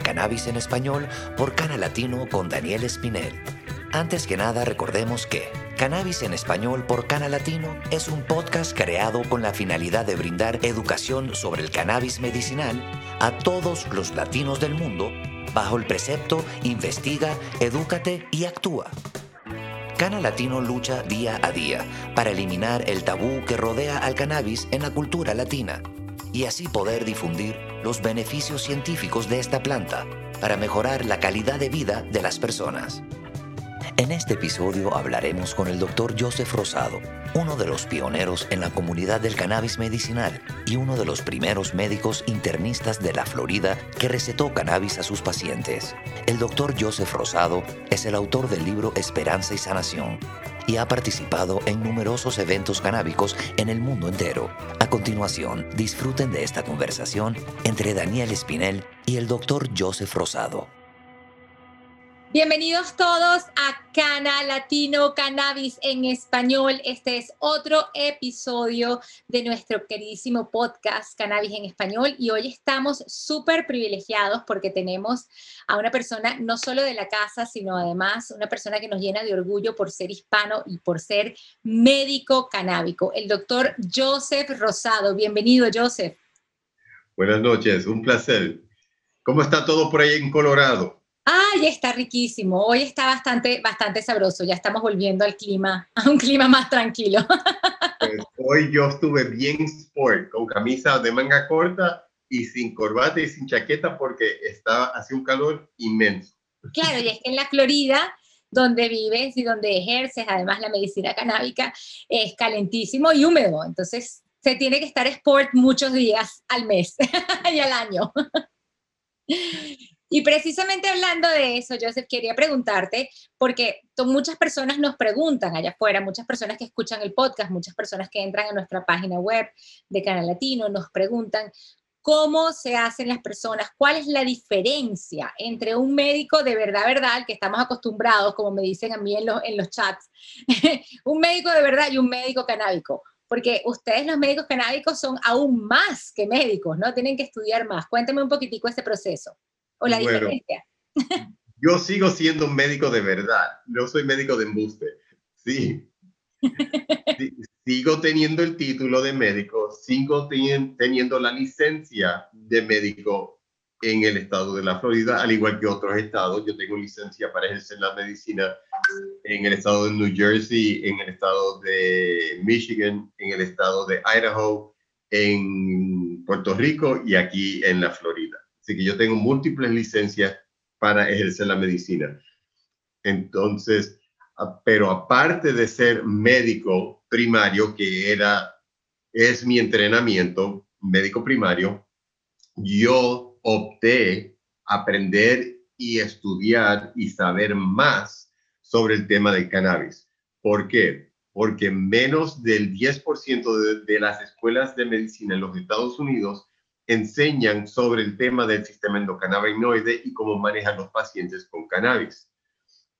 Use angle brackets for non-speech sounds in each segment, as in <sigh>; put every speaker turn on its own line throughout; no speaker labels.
Cannabis en Español por Cana Latino con Daniel Espinel. Antes que nada, recordemos que Cannabis en Español por Cana Latino es un podcast creado con la finalidad de brindar educación sobre el cannabis medicinal a todos los latinos del mundo bajo el precepto Investiga, Edúcate y Actúa. Cana Latino lucha día a día para eliminar el tabú que rodea al cannabis en la cultura latina y así poder difundir los beneficios científicos de esta planta para mejorar la calidad de vida de las personas. En este episodio hablaremos con el Dr. Joseph Rosado, uno de los pioneros en la comunidad del cannabis medicinal y uno de los primeros médicos internistas de la Florida que recetó cannabis a sus pacientes. El Dr. Joseph Rosado es el autor del libro Esperanza y Sanación y ha participado en numerosos eventos canábicos en el mundo entero. A continuación, disfruten de esta conversación entre Daniel Espinel y el Dr. Joseph Rosado.
Bienvenidos todos a Cana Latino Cannabis en español. Este es otro episodio de nuestro queridísimo podcast Cannabis en español y hoy estamos súper privilegiados porque tenemos a una persona no solo de la casa, sino además una persona que nos llena de orgullo por ser hispano y por ser médico canábico, el doctor Joseph Rosado. Bienvenido, Joseph.
Buenas noches, un placer. ¿Cómo está todo por ahí en Colorado?
Ay, está riquísimo. Hoy está bastante, bastante sabroso. Ya estamos volviendo al clima, a un clima más tranquilo. <laughs>
Pues hoy yo estuve bien sport, con camisa de manga corta y sin corbata y sin chaqueta porque estaba hace un calor inmenso.
Claro, y es que en la Florida, donde vives y donde ejerces, además la medicina canábica, es calentísimo y húmedo. Entonces, se tiene que estar sport muchos días al mes <laughs> y al año. Y precisamente hablando de eso, Joseph, quería preguntarte, porque muchas personas nos preguntan allá afuera, muchas personas que escuchan el podcast, muchas personas que entran a nuestra página web de Canal Latino, nos preguntan cómo se hacen las personas, cuál es la diferencia entre un médico de verdad, verdad, que estamos acostumbrados, como me dicen a mí en los, chats, <laughs> un médico de verdad y un médico canábico porque ustedes los médicos canábicos son aún más que médicos, ¿no? Tienen que estudiar más. Cuéntame un poquitico ese proceso o la diferencia?
Yo sigo siendo un médico de verdad, no soy médico de embuste. Sí. Sigo teniendo el título de médico, sigo teniendo la licencia de médico en el estado de la Florida, al igual que otros estados. Yo tengo licencia para ejercer la medicina en el estado de New Jersey, en el estado de Michigan, en el estado de Idaho, en Puerto Rico y aquí en la Florida. Así que yo tengo múltiples licencias para ejercer la medicina. Entonces, pero aparte de ser médico primario, que era, es mi entrenamiento, médico primario, yo opté aprender y estudiar y saber más sobre el tema del cannabis. ¿Por qué? Porque menos del 10% de, de las escuelas de medicina en los Estados Unidos enseñan sobre el tema del sistema endocannabinoide y cómo manejan los pacientes con cannabis.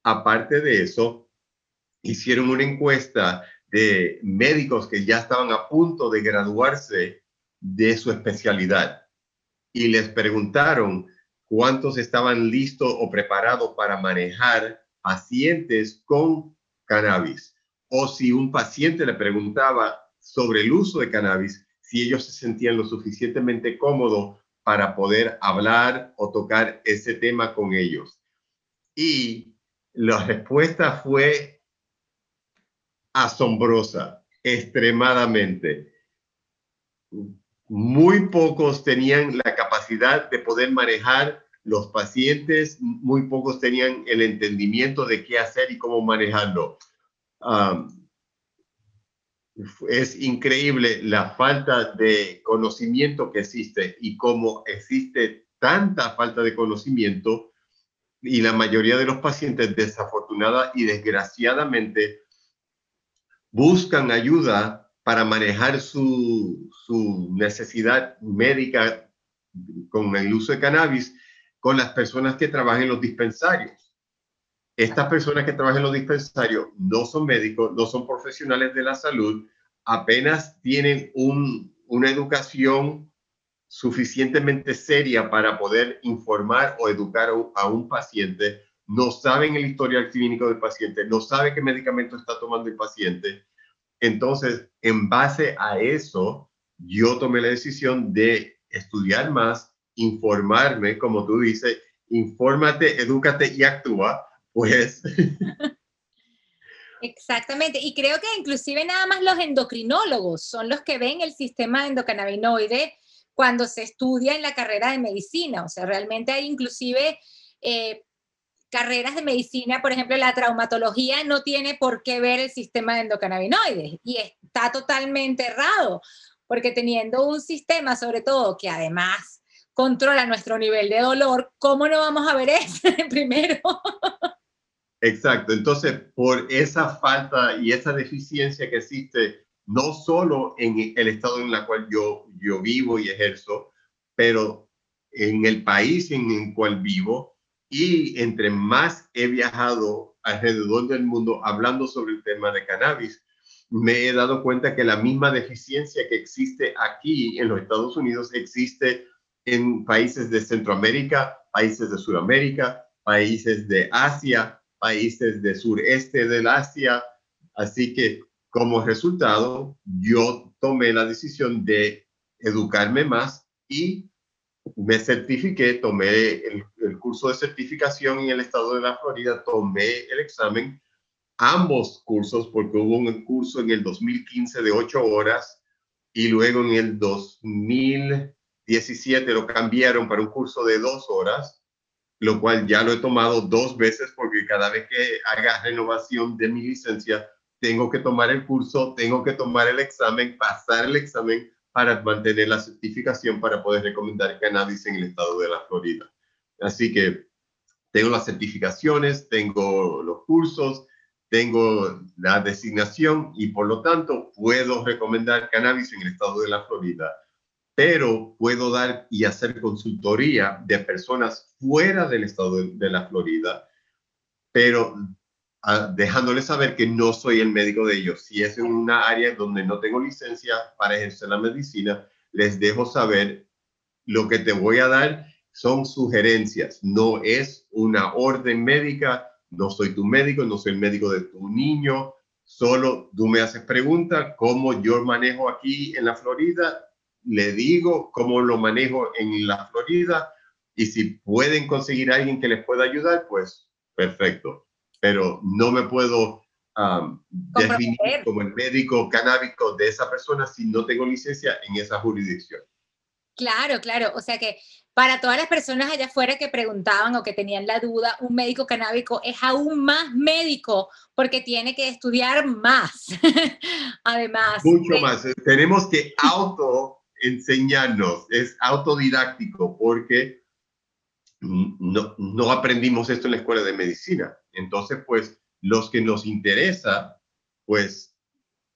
Aparte de eso, hicieron una encuesta de médicos que ya estaban a punto de graduarse de su especialidad y les preguntaron cuántos estaban listos o preparados para manejar pacientes con cannabis. O si un paciente le preguntaba sobre el uso de cannabis, si ellos se sentían lo suficientemente cómodos para poder hablar o tocar ese tema con ellos. Y la respuesta fue asombrosa, extremadamente. Muy pocos tenían la capacidad de poder manejar los pacientes, muy pocos tenían el entendimiento de qué hacer y cómo manejarlo. Um, es increíble la falta de conocimiento que existe y cómo existe tanta falta de conocimiento y la mayoría de los pacientes desafortunada y desgraciadamente buscan ayuda para manejar su, su necesidad médica con el uso de cannabis con las personas que trabajan en los dispensarios. Estas personas que trabajan en los dispensarios no son médicos, no son profesionales de la salud, apenas tienen una educación suficientemente seria para poder informar o educar a un paciente, no saben el historial clínico del paciente, no sabe qué medicamento está tomando el paciente. Entonces, en base a eso, yo tomé la decisión de estudiar más, informarme, como tú dices, infórmate, edúcate y actúa, pues.
Exactamente, y creo que inclusive nada más los endocrinólogos son los que ven el sistema endocannabinoide cuando se estudia en la carrera de medicina, o sea, realmente hay inclusive eh, carreras de medicina, por ejemplo, la traumatología no tiene por qué ver el sistema de endocannabinoides y está totalmente errado, porque teniendo un sistema, sobre todo, que además controla nuestro nivel de dolor, ¿cómo no vamos a ver eso <laughs> primero?
Exacto, entonces por esa falta y esa deficiencia que existe, no solo en el estado en el cual yo, yo vivo y ejerzo, pero en el país en el cual vivo y entre más he viajado alrededor del mundo hablando sobre el tema de cannabis, me he dado cuenta que la misma deficiencia que existe aquí en los Estados Unidos existe en países de Centroamérica, países de Sudamérica, países de Asia, países del sureste del Asia. Así que como resultado, yo tomé la decisión de educarme más y me certifiqué, tomé el, curso de certificación en el estado de la Florida, tomé el examen, ambos cursos, porque hubo un curso en el 2015 de ocho horas y luego en el 2017 lo cambiaron para un curso de dos horas lo cual ya lo he tomado dos veces porque cada vez que haga renovación de mi licencia, tengo que tomar el curso, tengo que tomar el examen, pasar el examen para mantener la certificación para poder recomendar cannabis en el estado de la Florida. Así que tengo las certificaciones, tengo los cursos, tengo la designación y por lo tanto puedo recomendar cannabis en el estado de la Florida pero puedo dar y hacer consultoría de personas fuera del estado de, la Florida, pero ah, dejándoles saber que no soy el médico de ellos. Si es en una área donde no tengo licencia para ejercer la medicina, les dejo saber. Lo que te voy a dar son sugerencias, no es una orden médica, no soy tu médico, no soy el médico de tu niño, solo tú me haces preguntas, cómo yo manejo aquí en la Florida, le digo cómo lo manejo en la Florida y si pueden conseguir a alguien que les pueda ayudar, pues perfecto. Pero no me puedo definir como el médico canábico de esa persona si no tengo licencia en esa jurisdicción.
Claro, claro. O sea que para todas las personas allá afuera que preguntaban o que tenían la duda, un médico canábico es aún más médico porque tiene que estudiar más. <laughs> Además.
Mucho más. Tenemos que auto enseñarnos, es autodidáctico porque no, no aprendimos esto en la escuela de medicina. Entonces, pues, los que nos interesa, pues,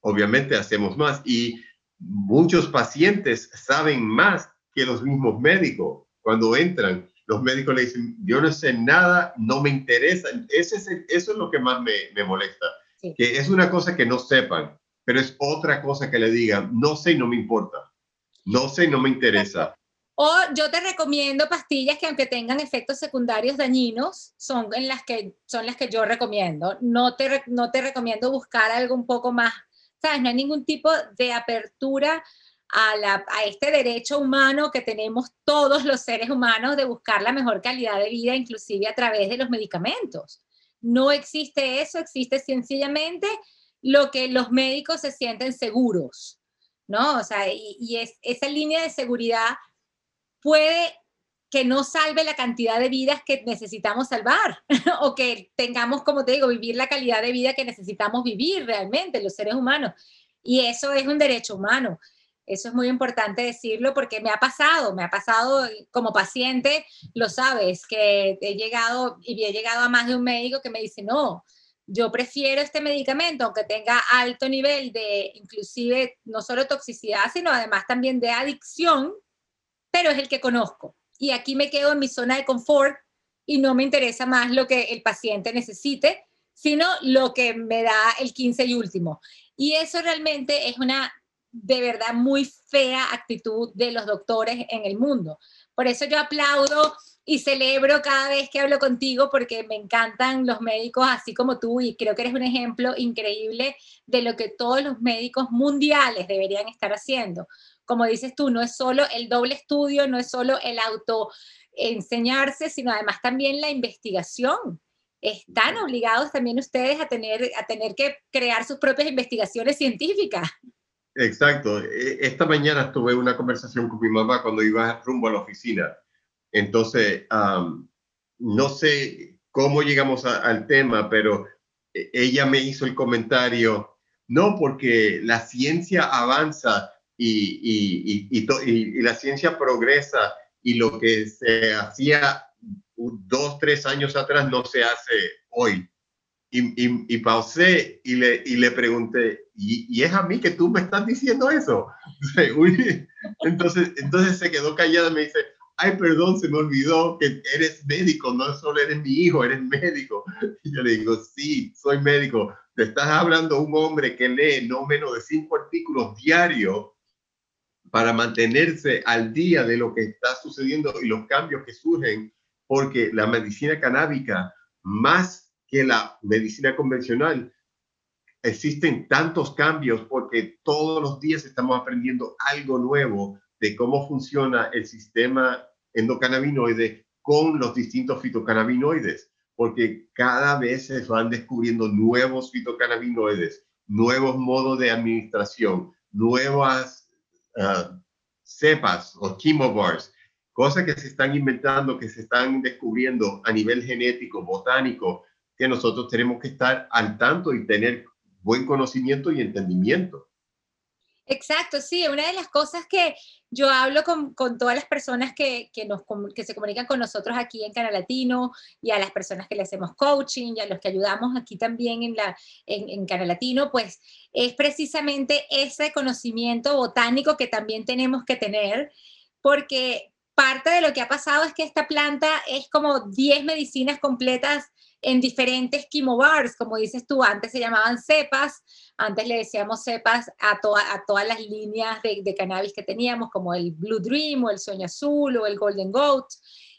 obviamente hacemos más. Y muchos pacientes saben más que los mismos médicos cuando entran. Los médicos le dicen, yo no sé nada, no me interesa. Ese es eso es lo que más me, me molesta. Que es una cosa que no sepan, pero es otra cosa que le digan, no sé y no me importa. No sé, no me interesa.
O yo te recomiendo pastillas que aunque tengan efectos secundarios dañinos, son, en las que, son las que yo recomiendo. No te, no te recomiendo buscar algo un poco más, ¿sabes? No hay ningún tipo de apertura a, la, a este derecho humano que tenemos todos los seres humanos de buscar la mejor calidad de vida, inclusive a través de los medicamentos. No existe eso, existe sencillamente lo que los médicos se sienten seguros. ¿No? O sea, y, es, esa línea de seguridad puede que no salve la cantidad de vidas que necesitamos salvar <laughs> o que tengamos, como te digo, vivir la calidad de vida que necesitamos vivir realmente los seres humanos. Y eso es un derecho humano. Eso es muy importante decirlo porque me ha pasado, me ha pasado como paciente, lo sabes, que he llegado y he llegado a más de un médico que me dice, no, yo prefiero este medicamento, aunque tenga alto nivel de inclusive no solo toxicidad, sino además también de adicción, pero es el que conozco. Y aquí me quedo en mi zona de confort y no me interesa más lo que el paciente necesite, sino lo que me da el 15 y último. Y eso realmente es una de verdad muy fea actitud de los doctores en el mundo. Por eso yo aplaudo y celebro cada vez que hablo contigo porque me encantan los médicos así como tú y creo que eres un ejemplo increíble de lo que todos los médicos mundiales deberían estar haciendo. Como dices tú, no es solo el doble estudio, no es solo el auto enseñarse, sino además también la investigación. Están obligados también ustedes a tener, a tener que crear sus propias investigaciones científicas.
Exacto. E, esta mañana tuve una conversación con mi mamá cuando iba rumbo a la oficina entonces, no sé cómo llegamos al tema, pero e, ella me hizo el comentario, no, porque la ciencia avanza y, y, la ciencia progresa y lo que se hacía dos, tres años atrás no se hace hoy. Y, pausé y le, y le pregunté, ¿y, es a mí que tú me estás diciendo eso? <laughs> Entonces, entonces se quedó callada y me dice, ay, perdón, se me olvidó que eres médico, no solo eres mi hijo, eres médico. Y yo le digo, sí, soy médico. Te estás hablando un hombre que lee no menos de cinco artículos diarios para mantenerse al día de lo que está sucediendo y los cambios que surgen, porque la medicina canábica, más que la medicina convencional, existen tantos cambios porque todos los días estamos aprendiendo algo nuevo de cómo funciona el sistema endocannabinoide con los distintos fitocannabinoides, porque cada vez se van descubriendo nuevos fitocannabinoides, nuevos modos de administración, nuevas ah, cepas o chemobars, cosas que se están inventando, que se están descubriendo a nivel genético, botánico, que nosotros tenemos que estar al tanto y tener buen conocimiento y entendimiento.
Exacto, sí, una de las cosas que yo hablo con, todas las personas que, que se comunican con nosotros aquí en Canal Latino y a las personas que le hacemos coaching y a los que ayudamos aquí también en, la, en Canal Latino, pues es precisamente ese conocimiento botánico que también tenemos que tener, porque parte de lo que ha pasado es que esta planta es como 10 medicinas completas en diferentes bars, como dices tú, antes se llamaban cepas, antes le decíamos cepas a, todas las líneas de, cannabis que teníamos, como el Blue Dream o el Sueño Azul o el Golden Goat,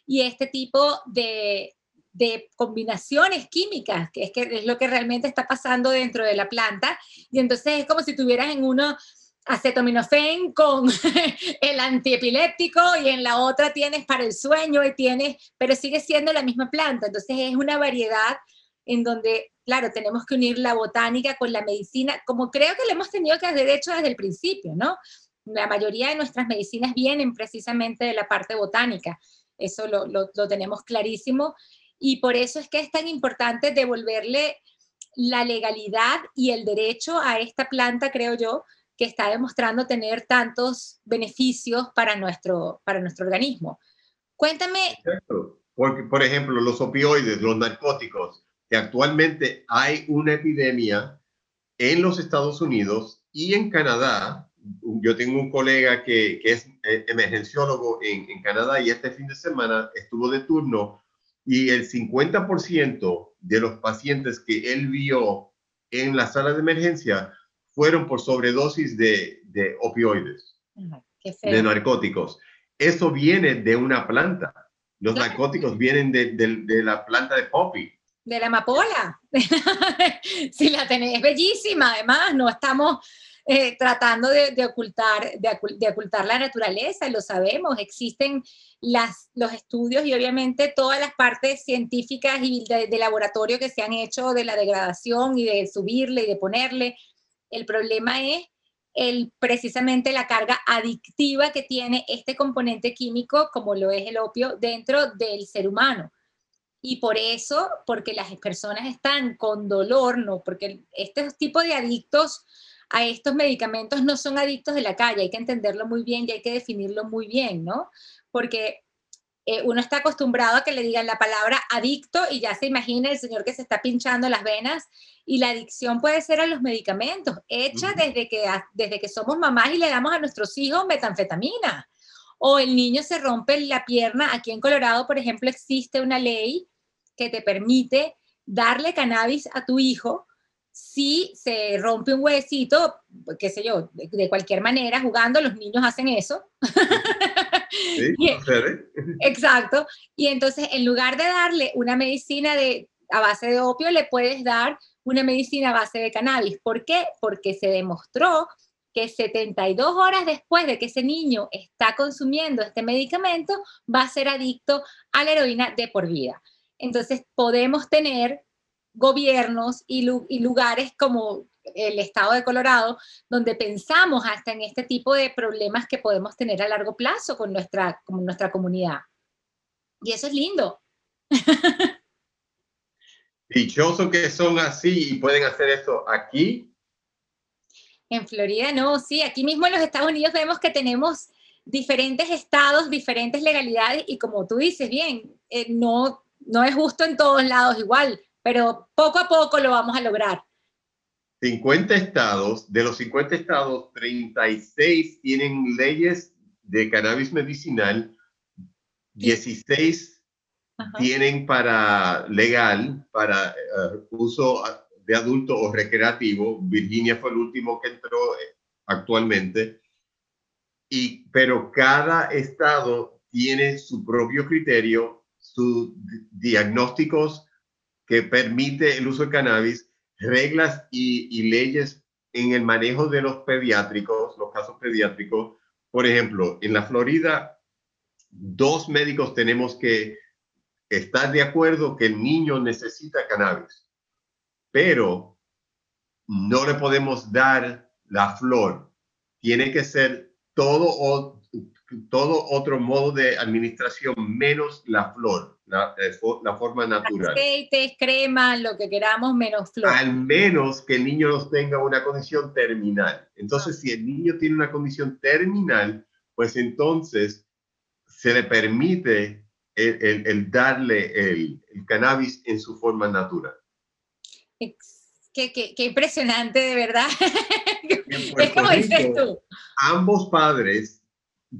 y este tipo de, de combinaciones químicas, que es, que es lo que realmente está pasando dentro de la planta, y entonces es como si tuvieras en uno acetaminofén con <laughs> el antiepiléptico y en la otra tienes para el sueño y tienes, pero sigue siendo la misma planta. Entonces es una variedad en donde, claro, tenemos que unir la botánica con la medicina, como creo que lo hemos tenido que hacer hecho desde el principio, ¿no? La mayoría de nuestras medicinas vienen precisamente de la parte botánica. Eso lo, lo tenemos clarísimo. Y por eso es que es tan importante devolverle la legalidad y el derecho a esta planta, creo yo, que está demostrando tener tantos beneficios para nuestro, para nuestro organismo. Cuéntame.
Por ejemplo, los opioides, los narcóticos, que actualmente hay una epidemia en los Estados Unidos y en Canadá. Yo tengo un colega que, que es eh, emergenciólogo en, en Canadá y este fin de semana estuvo de turno y el 50% de los pacientes que él vio en la sala de emergencia fueron por sobredosis de, de opioides, de narcóticos. Eso viene de una planta. Los narcóticos vienen de, de, la planta de poppy.
De la amapola. <laughs> si la tenés, es bellísima. Además, no estamos eh, tratando de, ocultar, de, ocultar la naturaleza, lo sabemos. Existen las, los estudios y obviamente todas las partes científicas y de, de laboratorio que se han hecho de la degradación y de subirle y de ponerle el problema es el, precisamente la carga adictiva que tiene este componente químico, como lo es el opio, dentro del ser humano. Y por eso, porque las personas están con dolor, no, porque este tipo de adictos a estos medicamentos no son adictos de la calle, hay que entenderlo muy bien y hay que definirlo muy bien, ¿no? Porque eh, uno está acostumbrado a que le digan la palabra adicto y ya se imagina el señor que se está pinchando las venas y la adicción puede ser a los medicamentos, hecha desde, que, desde que somos mamás y le damos a nuestros hijos metanfetamina. O el niño se rompe la pierna. Aquí en Colorado, por ejemplo, existe una ley que te permite darle cannabis a tu hijo si se rompe un huesito, qué sé yo, de, cualquier manera, jugando, los niños hacen eso. <laughs>
Sí, <laughs> <laughs>
Exacto. Y entonces, en lugar de darle una medicina de, a base de opio, le puedes dar una medicina a base de cannabis. ¿Por qué? Porque se demostró que 72 horas después de que ese niño está consumiendo este medicamento, va a ser adicto a la heroína de por vida. Entonces, podemos tener gobiernos y, lugares como el estado de Colorado, donde pensamos hasta en este tipo de problemas que podemos tener a largo plazo con nuestra, con nuestra comunidad. Y eso es lindo.
Dichosos que son así y pueden hacer esto aquí.
En Florida no, sí, aquí mismo en los Estados Unidos vemos que tenemos diferentes estados, diferentes legalidades y como tú dices bien, eh, no, no es justo en todos lados igual pero poco a poco lo vamos a lograr.
50 estados, de los 50 estados, 36 tienen leyes de cannabis medicinal, 16 tienen para legal, para eh, uso de adulto o recreativo. Virginia fue el último que entró eh, actualmente. Y, pero cada estado tiene su propio criterio, sus diagnósticos que permite el uso de cannabis, reglas y, leyes en el manejo de los pediátricos, los casos pediátricos. Por ejemplo, en la Florida, dos médicos tenemos que estar de acuerdo que el niño necesita cannabis, pero no le podemos dar la flor. Tiene que ser todo, todo otro modo de administración menos la flor, la, eh, la forma natural.
Aceites, crema, lo que queramos, menos flor.
Al menos que el niño no tenga una condición terminal. Entonces, si el niño tiene una condición terminal, pues entonces se le permite el, el, darle el, el, cannabis en su forma natural.
Qué, qué, qué impresionante, de verdad. <laughs> es como dices tú.
Ambos padres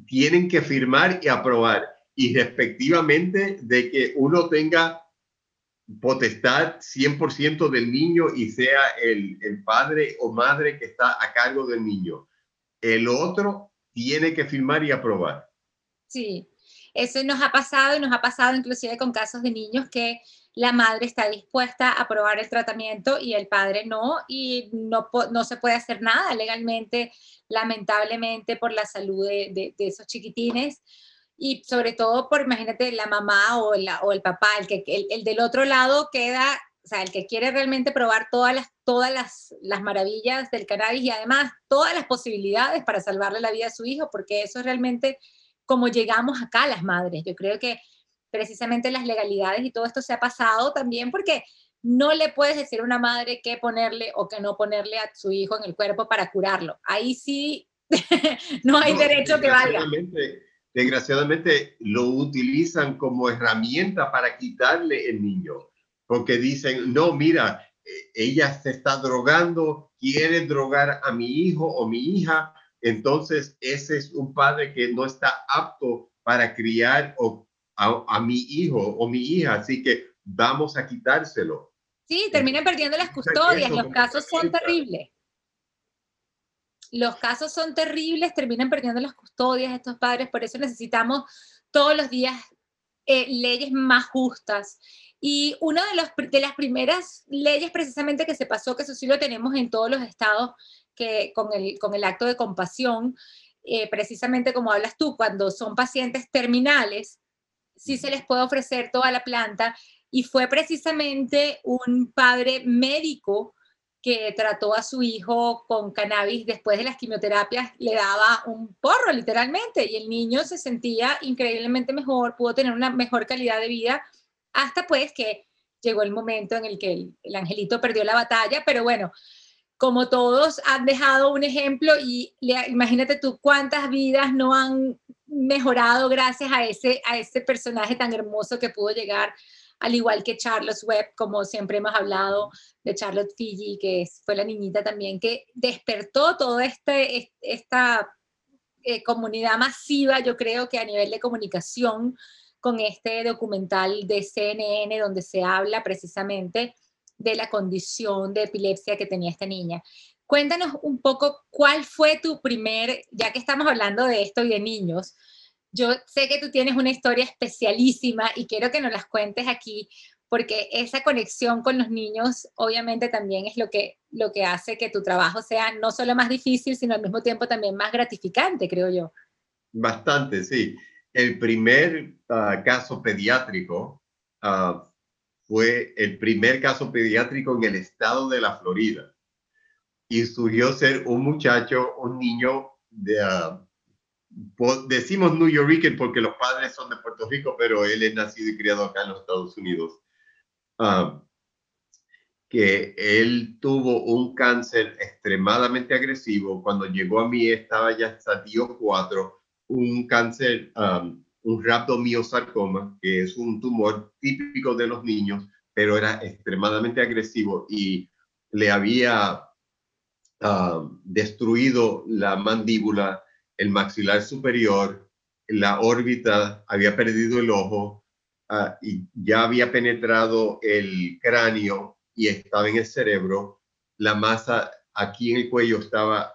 tienen que firmar y aprobar y respectivamente de que uno tenga potestad 100% del niño y sea el, el, padre o madre que está a cargo del niño. El otro tiene que firmar y aprobar.
Sí, eso nos ha pasado y nos ha pasado inclusive con casos de niños que la madre está dispuesta a aprobar el tratamiento y el padre no, y no, no se puede hacer nada legalmente, lamentablemente, por la salud de, esos chiquitines. Y sobre todo por, imagínate, la mamá o, la, o el papá, el, que, el, del otro lado queda, o sea, el que quiere realmente probar todas las, todas las, las maravillas del cannabis y además todas las posibilidades para salvarle la vida a su hijo, porque eso es realmente como llegamos acá las madres. Yo creo que precisamente las legalidades y todo esto se ha pasado también porque no le puedes decir a una madre qué ponerle o qué no ponerle a su hijo en el cuerpo para curarlo. Ahí sí <laughs> no hay derecho que valga.
Desgraciadamente lo utilizan como herramienta para quitarle el niño, porque dicen, no, mira, eh, ella se está drogando, quiere drogar a mi hijo o mi hija, entonces ese es un padre que no está apto para criar o a, mi hijo o mi hija, así que vamos a quitárselo.
Sí, terminan perdiendo las custodias, los casos son terribles. Los casos son terribles, terminan perdiendo las custodias estos padres, por eso necesitamos todos los días eh, leyes más justas. Y una de, las primeras leyes precisamente que se pasó, que eso sí lo tenemos en todos los estados, que con el, con el acto de compasión, eh, precisamente como hablas tú, cuando son pacientes terminales, sí se les puede ofrecer toda la planta. Y fue precisamente un padre médico que trató a su hijo con cannabis después de las quimioterapias, le daba un porro literalmente y el niño se sentía increíblemente mejor, pudo tener una mejor calidad de vida, hasta pues que llegó el momento en el que el, angelito perdió la batalla, pero bueno, como todos han dejado un ejemplo y imagínate tú cuántas vidas no han mejorado gracias a ese, a ese personaje tan hermoso que pudo llegar, al igual que Charles Webb, como siempre hemos hablado de Charlotte Fiji, que fue la niñita también que despertó toda este, esta eh, comunidad masiva, yo creo que a nivel de comunicación, con este documental de CNN donde se habla precisamente de la condición de epilepsia que tenía esta niña. Cuéntanos un poco cuál fue tu primer, ya que estamos hablando de esto y de niños, yo sé que tú tienes una historia especialísima y quiero que nos las cuentes aquí, porque esa conexión con los niños obviamente también es lo que, lo que hace que tu trabajo sea no solo más difícil, sino al mismo tiempo también más gratificante, creo yo.
Bastante, sí. El primer ah, caso pediátrico ah, fue el primer caso pediátrico en el estado de la Florida. Y surgió ser un muchacho, un niño de, uh, decimos New Yorker porque los padres son de Puerto Rico, pero él es nacido y criado acá en los Estados Unidos. Ah, que él tuvo un cáncer extremadamente agresivo. Cuando llegó a mí estaba ya estadio 4, un cáncer, um, un rhabdomiosarcoma, que es un tumor típico de los niños, pero era extremadamente agresivo y le había destruido la mandíbula, el maxilar superior, la órbita, había perdido el ojo ah, y ya había penetrado el cráneo y estaba en el cerebro. La masa aquí en el cuello estaba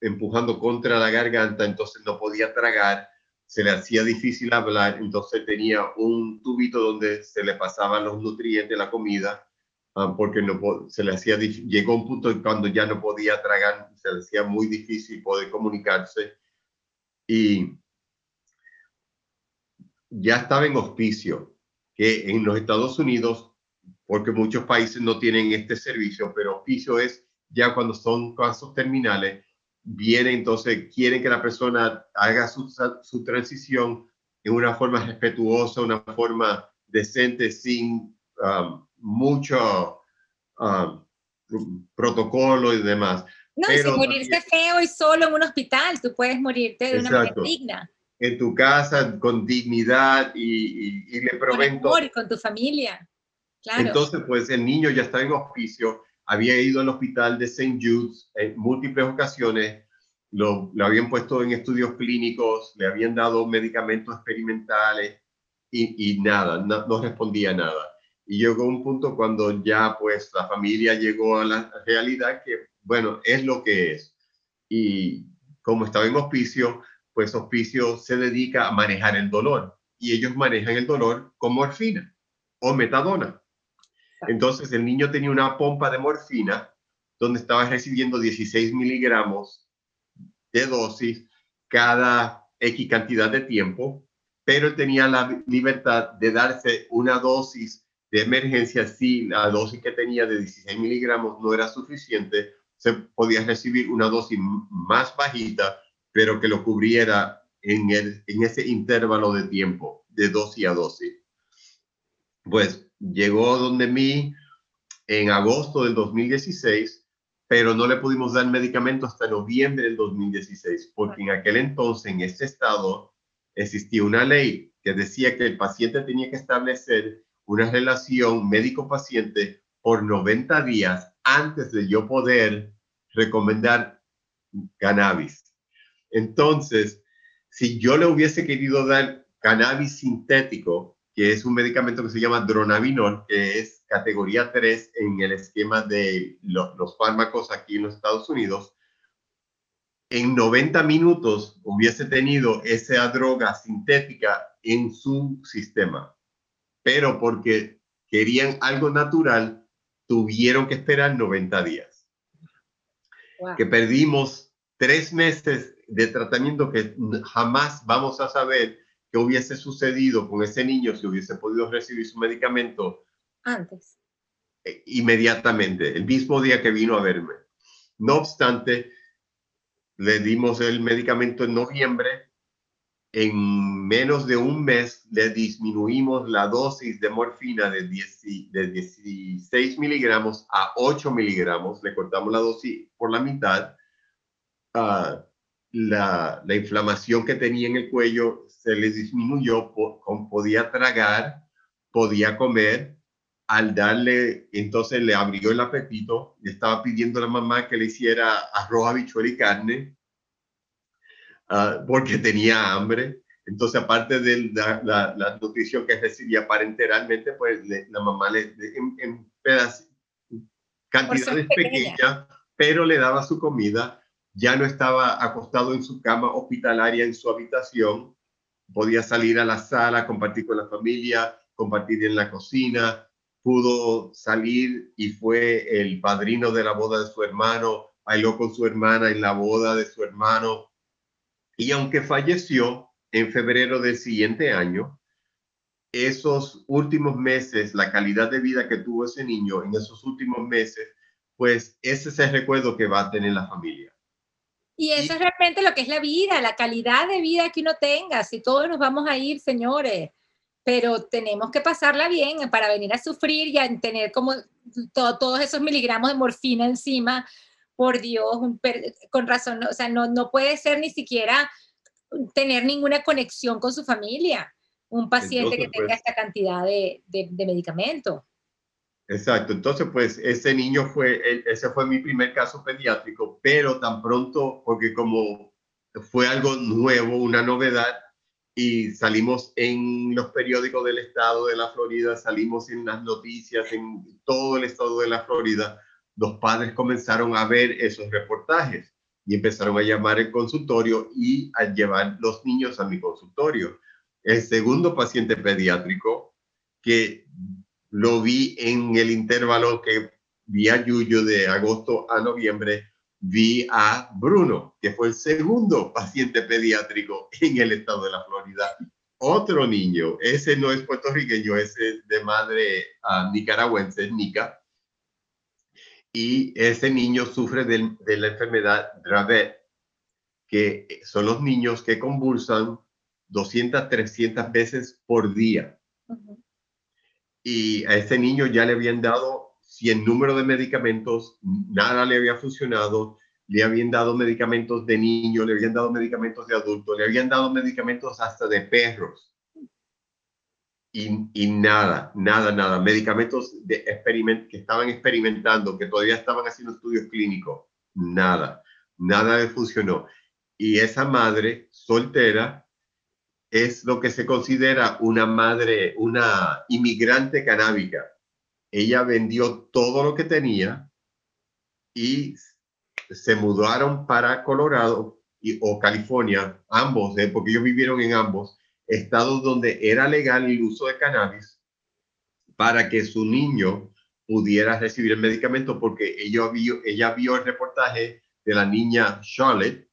empujando contra la garganta, entonces no podía tragar, se le hacía difícil hablar, entonces tenía un tubito donde se le pasaban los nutrientes, la comida, ah, porque no se le hacía llegó un punto cuando ya no podía tragar, se le hacía muy difícil poder comunicarse y ya estaba en hospicio, que en los Estados Unidos, porque muchos países no tienen este servicio, pero hospicio es ya cuando son casos terminales, viene entonces, quieren que la persona haga su, su transición en una forma respetuosa, una forma decente, sin um, mucho um, protocolo y demás.
No, sin morirse feo y solo en un hospital, tú puedes morirte de una manera digna.
En tu casa, con dignidad y, y, le provento.
Con amor, con tu familia. Claro.
Entonces, pues el niño ya estaba en hospicio, había ido al hospital de St. Jude's en múltiples ocasiones, lo, lo, habían puesto en estudios clínicos, le habían dado medicamentos experimentales y, y nada, no, no, respondía nada. Y llegó un punto cuando ya pues la familia llegó a la realidad que bueno, es lo que es. Y como estaba en hospicio, pues hospicio se dedica a manejar el dolor y ellos manejan el dolor con morfina o metadona. Entonces el niño tenía una pompa de morfina donde estaba recibiendo 16 miligramos de dosis cada X cantidad de tiempo, pero él tenía la libertad de darse una dosis de emergencia si la dosis que tenía de 16 miligramos no era suficiente se podía recibir una dosis más bajita, pero que lo cubriera en, el, en ese intervalo de tiempo, de dosis a dosis. Pues llegó donde mí en agosto del 2016, pero no le pudimos dar medicamento hasta noviembre del 2016, porque en aquel entonces en este estado existía una ley que decía que el paciente tenía que establecer una relación médico-paciente por 90 días antes de yo poder recomendar cannabis. Entonces, si yo le hubiese querido dar cannabis sintético, que es un medicamento que se llama dronabinol, que es categoría 3 en el esquema de los fármacos aquí en los Estados Unidos, en 90 minutos hubiese tenido esa droga sintética en su sistema. Pero porque querían algo natural, tuvieron que esperar 90 días. Que perdimos tres meses de tratamiento que jamás vamos a saber qué hubiese sucedido con ese niño si hubiese podido recibir su medicamento
antes.
Eh, inmediatamente, el mismo día que vino a verme. No obstante, le dimos el medicamento en noviembre en menos de un mes le disminuimos la dosis de morfina de, 16 miligramos a 8 miligramos, le cortamos la dosis por la mitad. Ah, la, inflamación que tenía en el cuello se le disminuyó, podía tragar, podía comer. Al darle, entonces le abrió el apetito, le estaba pidiendo a la mamá que le hiciera arroz, habichuela y carne Ah, porque tenía hambre. Entonces, aparte de la, nutrición que recibía parenteralmente, pues la mamá le, en, cantidades pequeñas, pero le daba su comida, ya no estaba acostado en su cama hospitalaria en su habitación, podía salir a la sala, compartir con la familia, compartir en la cocina, pudo salir y fue el padrino de la boda de su hermano, bailó con su hermana en la boda de su hermano. Y aunque falleció en febrero del siguiente año, esos últimos meses, la calidad de vida que tuvo ese niño en esos últimos meses, pues ese es el recuerdo que va a tener la familia.
Y eso es realmente lo que es la vida, la calidad de vida que uno tenga. Si todos nos vamos a ir, señores, pero tenemos que pasarla bien para venir a sufrir y a tener como todos esos miligramos de morfina encima, por Dios, con razón, o sea, no, no puede ser ni siquiera tener ninguna conexión con su familia, un paciente que tenga pues esta cantidad de, de, de medicamento.
Exacto, entonces pues ese niño fue, ese fue mi primer caso pediátrico, pero tan pronto, porque como fue algo nuevo, una novedad, y salimos en los periódicos del estado de la Florida, salimos en las noticias en todo el estado de la Florida, los padres comenzaron a ver esos reportajes y empezaron a llamar el consultorio y a llevar los niños a mi consultorio. El segundo paciente pediátrico que lo vi en el intervalo que vi a Yuyo de agosto a noviembre, vi a Bruno, que fue el segundo paciente pediátrico en el estado de la Florida. Otro niño, ese no es puertorriqueño, ese es de madre uh, nicaragüense, Nica. Y ese niño sufre de, de la enfermedad Dravet, que son los niños que convulsan 200, 300 veces por día. Y a ese niño ya le habían dado si el número de medicamentos, nada le había funcionado, le habían dado medicamentos de niño, le habían dado medicamentos de adulto, le habían dado medicamentos hasta de perros. Y, nada, nada, nada. Medicamentos de experiment que estaban experimentando, que todavía estaban haciendo estudios clínicos. Nada, nada le funcionó. Y esa madre soltera es lo que se considera una madre, una inmigrante canábica ella vendió todo lo que tenía y se mudaron para Colorado y, o California, ambos, ¿eh? porque ellos vivieron en ambos estados donde era legal el uso de cannabis para que su niño pudiera recibir el medicamento, porque ella vio, ella vio el reportaje de la niña Charlotte,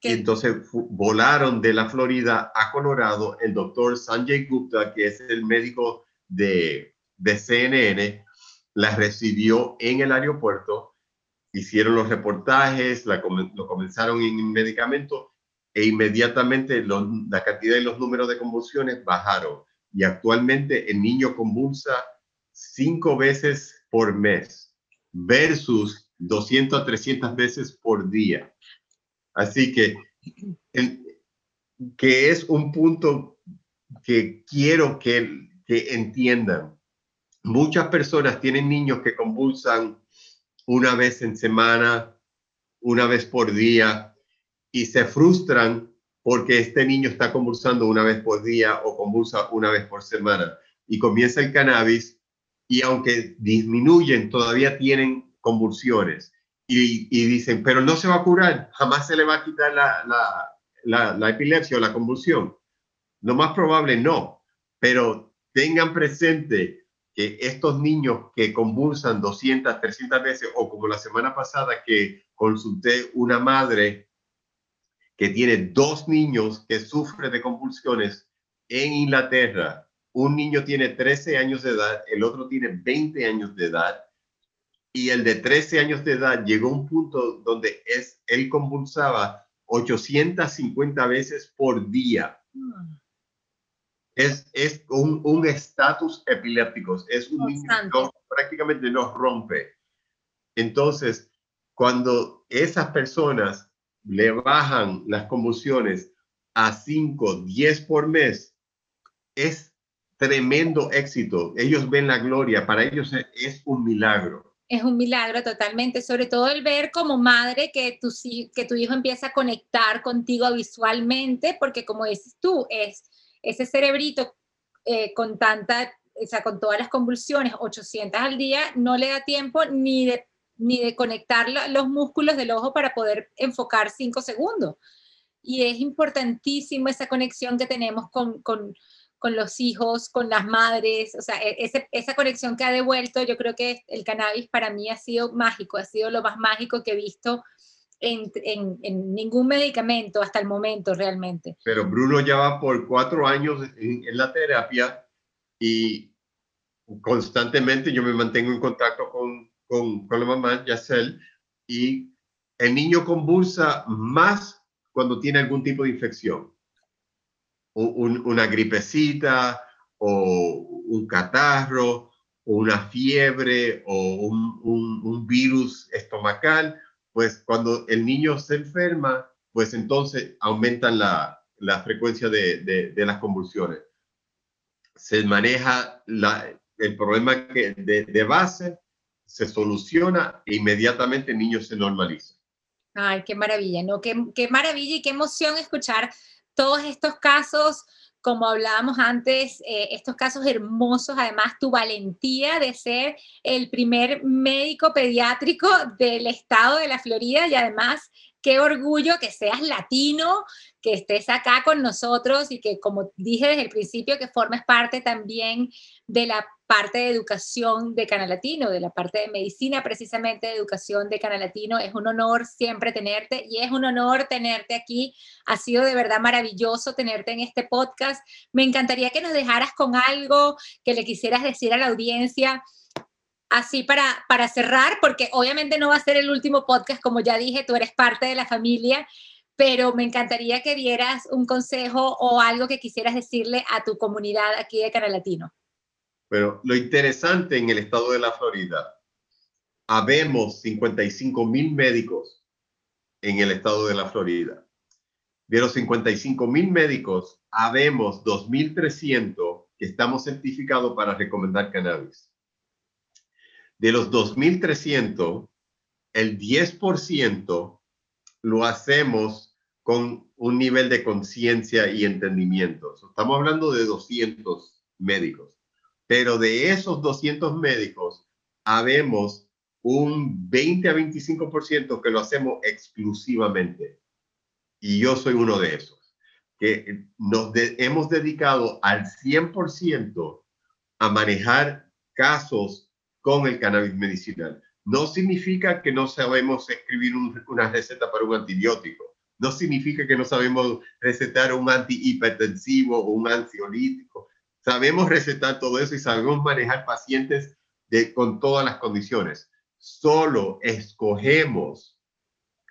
y entonces volaron de la Florida a Colorado el doctor Sanjay Gupta, que es el médico de de CNN la recibió en el aeropuerto, hicieron los reportajes, la, lo comenzaron en medicamentos e inmediatamente la cantidad y los números de convulsiones bajaron. Y actualmente el niño convulsa cinco veces por mes versus 200 a 300 veces por día. Así que, que es un punto que quiero que, que entiendan muchas personas tienen niños que convulsan una vez en semana, una vez por día, y se frustran porque este niño está convulsando una vez por día o convulsa una vez por semana. Y comienza el cannabis y aunque disminuyen, todavía tienen convulsiones. Y, dicen, pero no se va a curar, jamás se le va a quitar la, la, la epilepsia o la convulsión. Lo más probable no, pero tengan presente que estos niños que convulsan 200, 300 veces, o como la semana pasada que consulté una madre que tiene dos niños que sufren de convulsiones en Inglaterra. Un niño tiene 13 años de edad, el otro tiene 20 años de edad, y el de 13 años de edad llegó a un punto donde es, él convulsaba 850 veces por día. Es, es un estatus epiléptico, es un niño que prácticamente nos rompe. Entonces, cuando esas personas le bajan las convulsiones a 5, 10 por mes, es tremendo éxito. Ellos ven la gloria, para ellos es un milagro.
Es un milagro totalmente, sobre todo el ver como madre que tu, que tu hijo empieza a conectar contigo visualmente, porque como dices tú, es ese cerebrito eh, con tanta o sea, con todas las convulsiones, 800 al día, no le da tiempo ni de, ni de conectar los músculos del ojo para poder enfocar 5 segundos. Y es importantísimo esa conexión que tenemos con, con, con los hijos, con las madres, o sea, e, esa conexión que ha devuelto, yo creo que el cannabis para mí ha sido mágico, ha sido lo más mágico que he visto en, en, ningún medicamento hasta el momento realmente.
Pero Bruno ya va por cuatro años en la terapia y constantemente yo me mantengo en contacto con, con, la mamá, Yacel, y el niño convulsa más cuando tiene algún tipo de infección. una gripecita o un catarro o una fiebre o un, un, virus estomacal, pues cuando el niño se enferma, pues entonces aumentan la, la frecuencia de, de, de las convulsiones. Se maneja el problema que de, base, se soluciona e inmediatamente el niño se normaliza.
Ay, qué maravilla, ¿no? Qué, qué maravilla y qué emoción escuchar todos estos casos, como hablábamos antes, eh, estos casos hermosos, además tu valentía de ser el primer médico pediátrico del estado de la Florida y además qué orgullo que seas latino, que estés acá con nosotros y que, como dije desde el principio, que formes parte también de la parte de educación de Canal Latino, de la parte de medicina precisamente de educación de Canal Latino. Es un honor siempre tenerte y es un honor tenerte aquí. Ha sido de verdad maravilloso tenerte en este podcast. Me encantaría que nos dejaras con algo que le quisieras decir a la audiencia así para, para cerrar, porque obviamente no va a ser el último podcast, como ya dije, tú eres parte de la familia, pero me encantaría que dieras un consejo o algo que quisieras decirle a tu comunidad aquí de Canal Latino.
Bueno, lo interesante en el estado de la Florida, habemos 55 mil médicos en el estado de la Florida. De los 55 mil médicos, habemos 2.300 que estamos certificados para recomendar cannabis. De los 2.300, el 10% lo hacemos con un nivel de conciencia y entendimiento. Estamos hablando de 200 médicos, pero de esos 200 médicos, habemos un 20 a 25% que lo hacemos exclusivamente. Y yo soy uno de esos, que nos hemos dedicado al 100% a manejar casos con el cannabis medicinal. No significa que no sabemos escribir una receta para un antibiótico. No significa que no sabemos recetar un antihipertensivo o un ansiolítico. Sabemos recetar todo eso y sabemos manejar pacientes de, con todas las condiciones. Solo escogemos,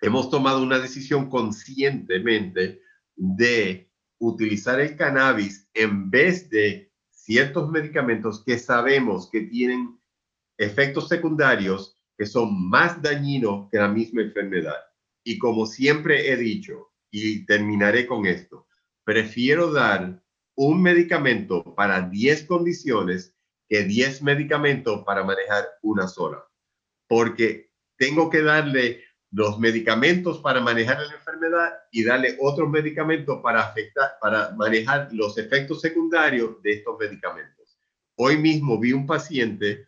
hemos tomado una decisión conscientemente de utilizar el cannabis en vez de ciertos medicamentos que sabemos que tienen efectos secundarios que son más dañinos que la misma enfermedad. Y como siempre he dicho, y terminaré con esto, prefiero dar un medicamento para 10 condiciones que 10 medicamentos para manejar una sola. Porque tengo que darle los medicamentos para manejar la enfermedad y darle otros medicamentos para afectar, para manejar los efectos secundarios de estos medicamentos. Hoy mismo vi un paciente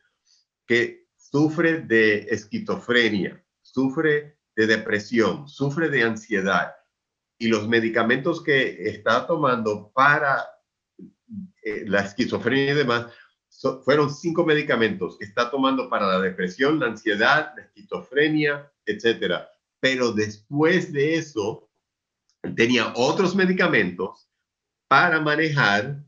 que sufre de esquizofrenia, sufre de depresión, sufre de ansiedad y los medicamentos que está tomando para eh, la esquizofrenia y demás fueron cinco medicamentos. Que está tomando para la depresión, la ansiedad, la esquizofrenia, etcétera. Pero después de eso tenía otros medicamentos para manejar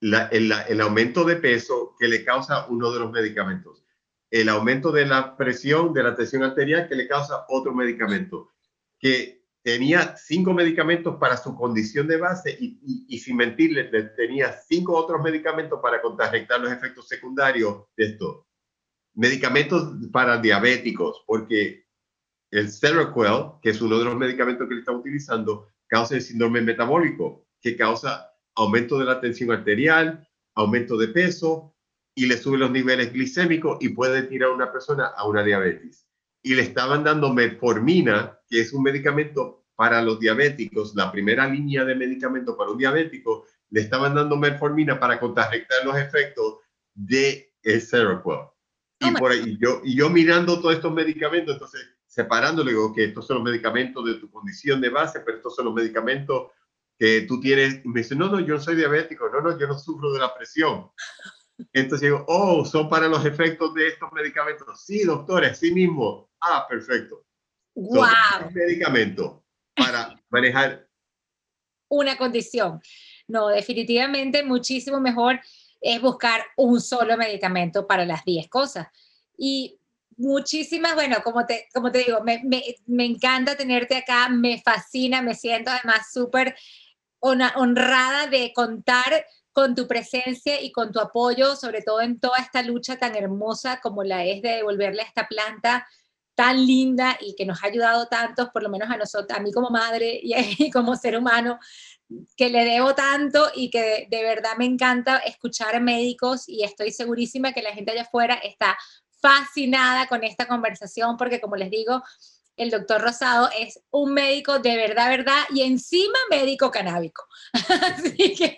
el, aumento de peso que le causa uno de los medicamentos, el aumento de la presión de la tensión arterial que le causa otro medicamento, que tenía cinco medicamentos para su condición de base y, sin mentirle, tenía cinco otros medicamentos para contrarrestar los efectos secundarios de esto. Medicamentos para diabéticos, porque el Seroquel, que es uno de los medicamentos que le está utilizando, causa el síndrome metabólico, que causa aumento de la tensión arterial, aumento de peso y le sube los niveles glicémicos y puede tirar a una persona a una diabetes. Y le estaban dando metformina, que es un medicamento para los diabéticos, la primera línea de medicamento para un diabético, le estaban dando metformina para contrarrestar los efectos de el Seroquel. Y, por ahí, yo, y yo mirando todos estos medicamentos, entonces separándole, digo que estos son los medicamentos de tu condición de base, pero estos son los medicamentos que tú tienes. Y me dice, no, no, yo no soy diabético, no, no, yo no sufro de la presión. Entonces digo, oh, son para los efectos de estos medicamentos. Sí, doctor, así mismo. Ah, perfecto.
Wow.
Son medicamento para manejar
una condición. No, definitivamente muchísimo mejor es buscar un solo medicamento para las 10 cosas. Y muchísimas, bueno, como te, como te digo, me, me, me encanta tenerte acá, me fascina, me siento además súper honrada de contar con tu presencia y con tu apoyo, sobre todo en toda esta lucha tan hermosa como la es de devolverle a esta planta tan linda y que nos ha ayudado tanto, por lo menos a nosotros, a mí como madre <laughs> y, como ser humano, que le debo tanto y que de, verdad me encanta escuchar a médicos y estoy segurísima que la gente allá afuera está fascinada con esta conversación porque como les digo, el doctor Rosado es un médico de verdad, verdad, y encima médico canábico. <laughs> Así que...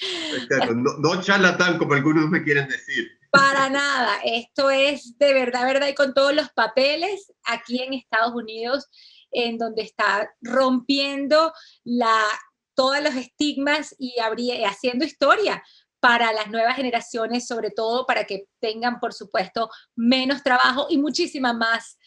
<laughs>
No, no charlatán como algunos me quieren decir.
Para nada, esto es de verdad, verdad, y con todos los papeles aquí en Estados Unidos, en donde está rompiendo la, todos los estigmas y haciendo historia para las nuevas generaciones, sobre todo para que tengan, por supuesto, menos trabajo y muchísima más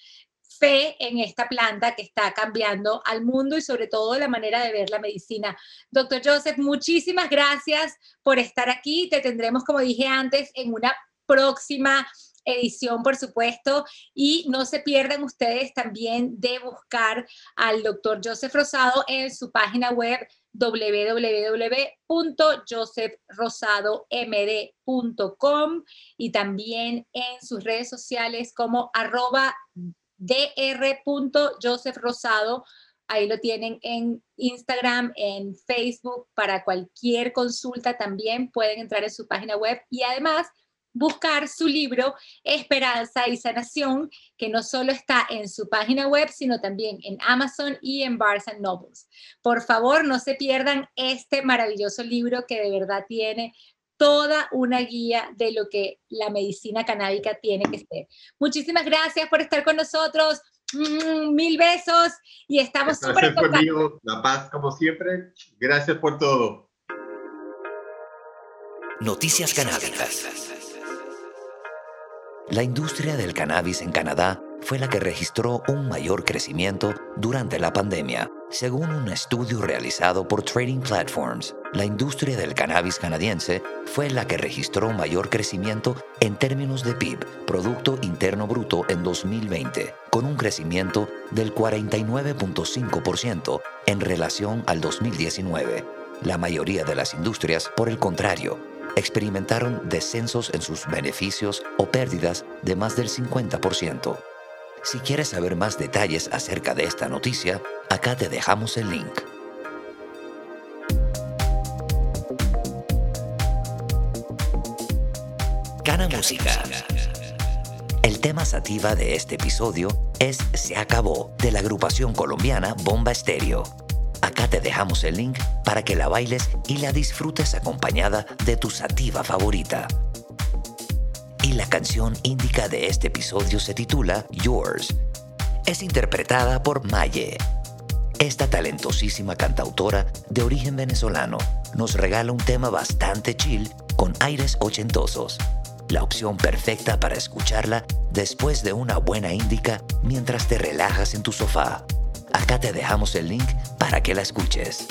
fe en esta planta que está cambiando al mundo y sobre todo la manera de ver la medicina. Doctor Joseph, muchísimas gracias por estar aquí. Te tendremos, como dije antes, en una próxima edición, por supuesto, y no se pierdan ustedes también de buscar al doctor Joseph Rosado en su página web www.josephrosadomd.com y también en sus redes sociales como arroba dr.josephRosado. Ahí lo tienen en Instagram, en Facebook, para cualquier consulta también pueden entrar en su página web y además buscar su libro Esperanza y Sanación, que no solo está en su página web, sino también en Amazon y en Barnes Nobles. Por favor, no se pierdan este maravilloso libro que de verdad tiene toda una guía de lo que la medicina canábica tiene que ser. Muchísimas gracias por estar con nosotros. Mm, mil besos y estamos súper
conmigo, La paz como siempre. Gracias por todo.
Noticias canábicas. La industria del cannabis en Canadá fue la que registró un mayor crecimiento durante la pandemia. Según un estudio realizado por Trading Platforms, la industria del cannabis canadiense fue la que registró mayor crecimiento en términos de PIB, Producto Interno Bruto, en 2020, con un crecimiento del 49.5% en relación al 2019. La mayoría de las industrias, por el contrario, experimentaron descensos en sus beneficios o pérdidas de más del 50%. Si quieres saber más detalles acerca de esta noticia, acá te dejamos el link. Cana Música. El tema sativa de este episodio es Se acabó de la agrupación colombiana Bomba Estéreo. Acá te dejamos el link para que la bailes y la disfrutes acompañada de tu sativa favorita y la canción índica de este episodio se titula Yours. Es interpretada por Maye. Esta talentosísima cantautora de origen venezolano nos regala un tema bastante chill con aires ochentosos. La opción perfecta para escucharla después de una buena índica mientras te relajas en tu sofá. Acá te dejamos el link para que la escuches.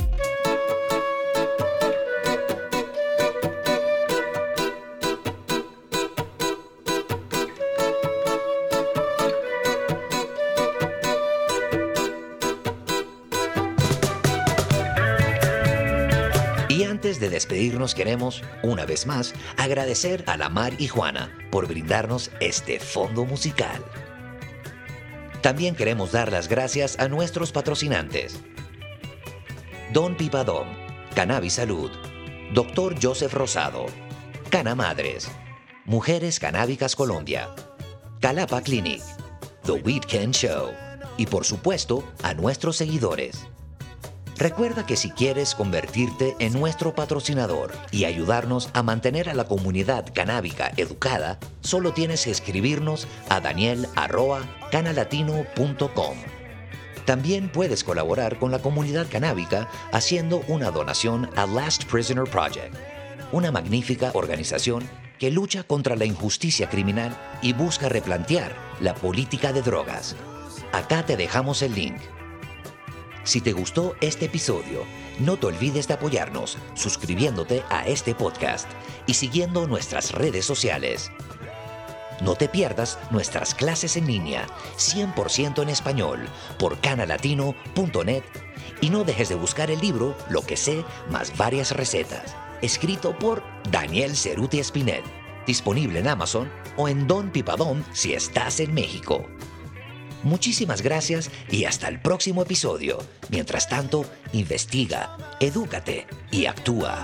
Despedirnos queremos, una vez más, agradecer a la Mar y Juana por brindarnos este fondo musical. También queremos dar las gracias a nuestros patrocinantes. Don Pipadón, Cannabis Salud, Dr. Joseph Rosado, Cana Madres, Mujeres Canábicas Colombia, Calapa Clinic, The Weekend Show y por supuesto a nuestros seguidores. Recuerda que si quieres convertirte en nuestro patrocinador y ayudarnos a mantener a la comunidad canábica educada, solo tienes que escribirnos a daniel.canalatino.com. También puedes colaborar con la comunidad canábica haciendo una donación a Last Prisoner Project, una magnífica organización que lucha contra la injusticia criminal y busca replantear la política de drogas. Acá te dejamos el link. Si te gustó este episodio, no te olvides de apoyarnos suscribiéndote a este podcast y siguiendo nuestras redes sociales. No te pierdas nuestras clases en línea 100% en español por canalatino.net y no dejes de buscar el libro Lo que sé más varias recetas, escrito por Daniel Ceruti Espinet, disponible en Amazon o en Don Pipadón si estás en México. Muchísimas gracias y hasta el próximo episodio. Mientras tanto, investiga, edúcate y actúa.